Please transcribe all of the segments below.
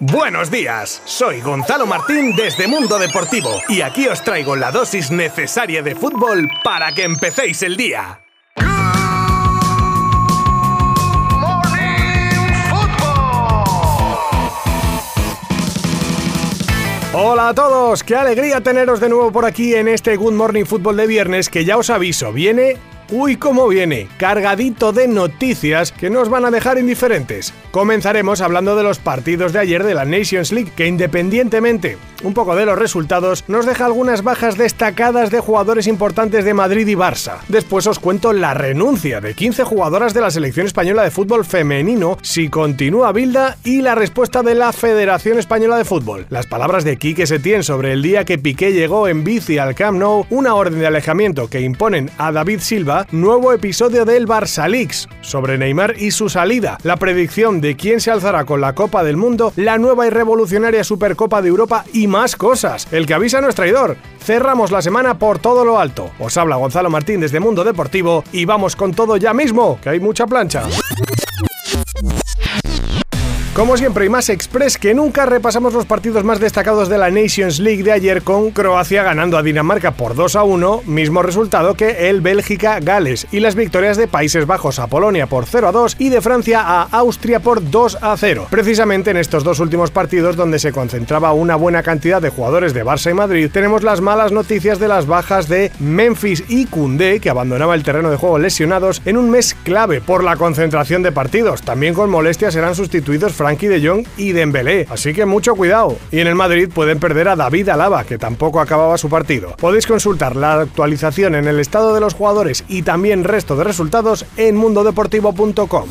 Buenos días, soy Gonzalo Martín desde Mundo Deportivo y aquí os traigo la dosis necesaria de fútbol para que empecéis el día. Hola a todos, qué alegría teneros de nuevo por aquí en este Good Morning Football de viernes que ya os aviso, viene Uy, cómo viene, cargadito de noticias que nos van a dejar indiferentes. Comenzaremos hablando de los partidos de ayer de la Nations League, que independientemente un poco de los resultados, nos deja algunas bajas destacadas de jugadores importantes de Madrid y Barça. Después os cuento la renuncia de 15 jugadoras de la selección española de fútbol femenino si continúa Bilda y la respuesta de la Federación Española de Fútbol. Las palabras de Quique Setién sobre el día que Piqué llegó en bici al Camp Nou, una orden de alejamiento que imponen a David Silva nuevo episodio del Barça Leaks sobre Neymar y su salida, la predicción de quién se alzará con la Copa del Mundo, la nueva y revolucionaria Supercopa de Europa y más cosas. El que avisa no es traidor. Cerramos la semana por todo lo alto. Os habla Gonzalo Martín desde Mundo Deportivo y vamos con todo ya mismo, que hay mucha plancha. Como siempre y más express que nunca, repasamos los partidos más destacados de la Nations League de ayer con Croacia ganando a Dinamarca por 2 a 1, mismo resultado que el Bélgica-Gales, y las victorias de Países Bajos a Polonia por 0 a 2 y de Francia a Austria por 2 a 0. Precisamente en estos dos últimos partidos donde se concentraba una buena cantidad de jugadores de Barça y Madrid, tenemos las malas noticias de las bajas de Memphis y Koundé, que abandonaba el terreno de juego lesionados en un mes clave por la concentración de partidos. También con molestias serán sustituidos Frankie de Jong y Dembélé, así que mucho cuidado. Y en el Madrid pueden perder a David Alaba, que tampoco acababa su partido. Podéis consultar la actualización en el estado de los jugadores y también resto de resultados en mundodeportivo.com.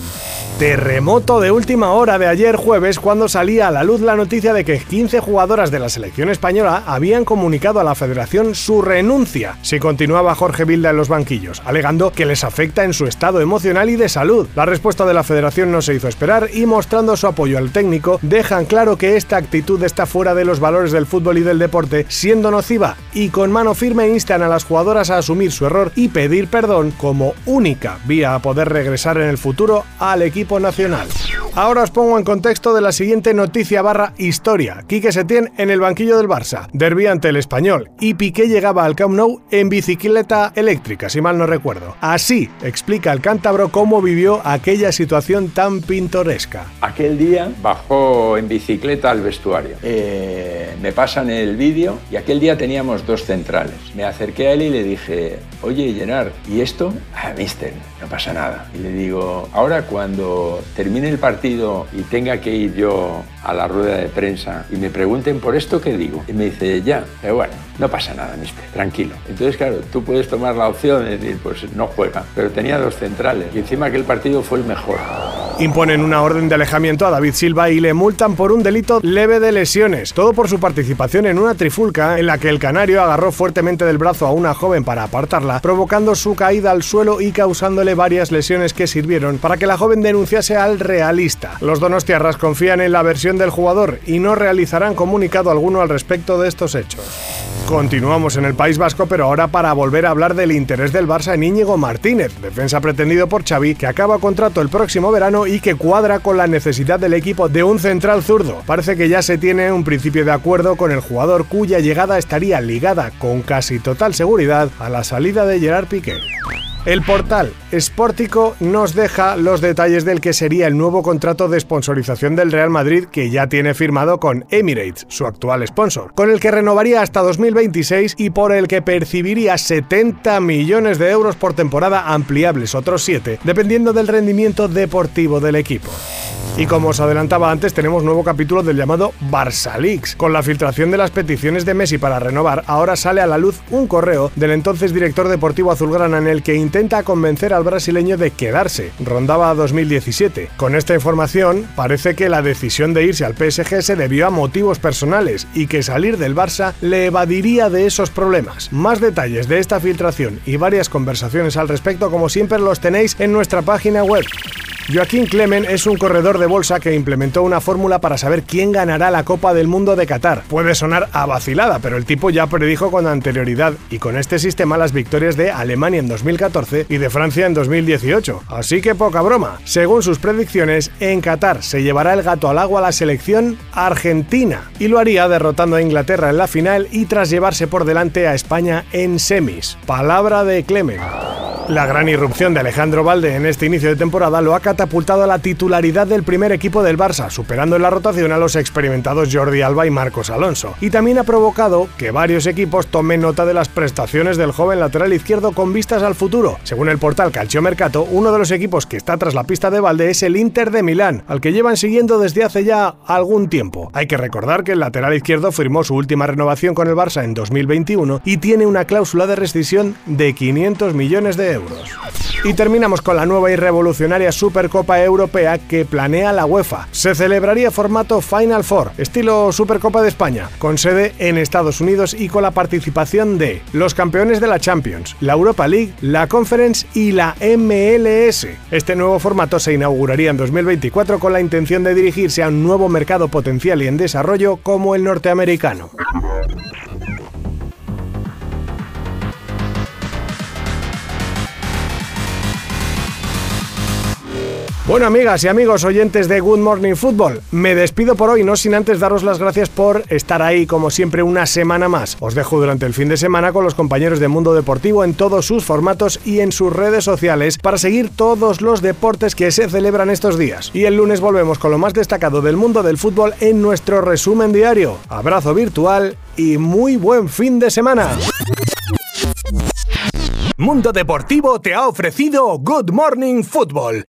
Terremoto de última hora de ayer jueves cuando salía a la luz la noticia de que 15 jugadoras de la selección española habían comunicado a la federación su renuncia si continuaba Jorge Vilda en los banquillos, alegando que les afecta en su estado emocional y de salud. La respuesta de la federación no se hizo esperar y mostrando su apoyo al técnico dejan claro que esta actitud está fuera de los valores del fútbol y del deporte, siendo nociva y con mano firme instan a las jugadoras a asumir su error y pedir perdón como única vía a poder regresar en el futuro al equipo nacional. Ahora os pongo en contexto de la siguiente noticia barra historia. Quique Setién en el banquillo del Barça, derbi ante el Español, y Piqué llegaba al Camp Nou en bicicleta eléctrica, si mal no recuerdo. Así explica el cántabro cómo vivió aquella situación tan pintoresca. Aquel día bajó en bicicleta al vestuario. Eh, me pasan el vídeo y aquel día teníamos dos centrales. Me acerqué a él y le dije, oye Gerard, ¿y esto? Ah, mister, no pasa nada. Y le digo, ahora cuando termine el partido y tenga que ir yo a la rueda de prensa y me pregunten por esto, ¿qué digo? Y me dice, ya, pero bueno, no pasa nada, mister, tranquilo. Entonces, claro, tú puedes tomar la opción de decir, pues no juega, pero tenía dos centrales y encima aquel partido fue el mejor. Imponen una orden de alejamiento a David Silva y le multan por un delito leve de lesiones, todo por su participación en una trifulca en la que el canario agarró fuertemente del brazo a una joven para apartarla, provocando su caída al suelo y causándole varias lesiones que sirvieron para que la joven denunciase al realista. Los donostiarras confían en la versión del jugador y no realizarán comunicado alguno al respecto de estos hechos. Continuamos en el País Vasco, pero ahora para volver a hablar del interés del Barça en Íñigo Martínez, defensa pretendido por Xavi, que acaba contrato el próximo verano y que cuadra con la necesidad del equipo de un central zurdo. Parece que ya se tiene un principio de acuerdo con el jugador cuya llegada estaría ligada con casi total seguridad a la salida de Gerard Piqué. El portal Sportico nos deja los detalles del que sería el nuevo contrato de sponsorización del Real Madrid que ya tiene firmado con Emirates, su actual sponsor, con el que renovaría hasta 2026 y por el que percibiría 70 millones de euros por temporada ampliables otros 7, dependiendo del rendimiento deportivo del equipo. Y como os adelantaba antes, tenemos nuevo capítulo del llamado Barça Leaks. Con la filtración de las peticiones de Messi para renovar, ahora sale a la luz un correo del entonces director deportivo azulgrana en el que intenta convencer al brasileño de quedarse. Rondaba a 2017. Con esta información, parece que la decisión de irse al PSG se debió a motivos personales y que salir del Barça le evadiría de esos problemas. Más detalles de esta filtración y varias conversaciones al respecto, como siempre, los tenéis en nuestra página web. Joaquín Clemen es un corredor de bolsa que implementó una fórmula para saber quién ganará la Copa del Mundo de Qatar. Puede sonar a vacilada, pero el tipo ya predijo con anterioridad y con este sistema las victorias de Alemania en 2014 y de Francia en 2018. Así que poca broma. Según sus predicciones, en Qatar se llevará el gato al agua la selección argentina y lo haría derrotando a Inglaterra en la final y tras llevarse por delante a España en semis. Palabra de Clemen. La gran irrupción de Alejandro Valde en este inicio de temporada lo ha catapultado a la titularidad del primer equipo del Barça, superando en la rotación a los experimentados Jordi Alba y Marcos Alonso. Y también ha provocado que varios equipos tomen nota de las prestaciones del joven lateral izquierdo con vistas al futuro. Según el portal Calciomercato, uno de los equipos que está tras la pista de Valde es el Inter de Milán, al que llevan siguiendo desde hace ya algún tiempo. Hay que recordar que el lateral izquierdo firmó su última renovación con el Barça en 2021 y tiene una cláusula de rescisión de 500 millones de Y terminamos con la nueva y revolucionaria Supercopa Europea que planea la UEFA. Se celebraría formato Final Four, estilo Supercopa de España, con sede en Estados Unidos y con la participación de los campeones de la Champions, la Europa League, la Conference y la MLS. Este nuevo formato se inauguraría en 2024 con la intención de dirigirse a un nuevo mercado potencial y en desarrollo como el norteamericano. Bueno, amigas y amigos oyentes de Good Morning Football, me despido por hoy, no sin antes daros las gracias por estar ahí como siempre una semana más. Os dejo durante el fin de semana con los compañeros de Mundo Deportivo en todos sus formatos y en sus redes sociales para seguir todos los deportes que se celebran estos días. Y el lunes volvemos con lo más destacado del mundo del fútbol en nuestro resumen diario. Abrazo virtual y muy buen fin de semana. Mundo Deportivo te ha ofrecido Good Morning Football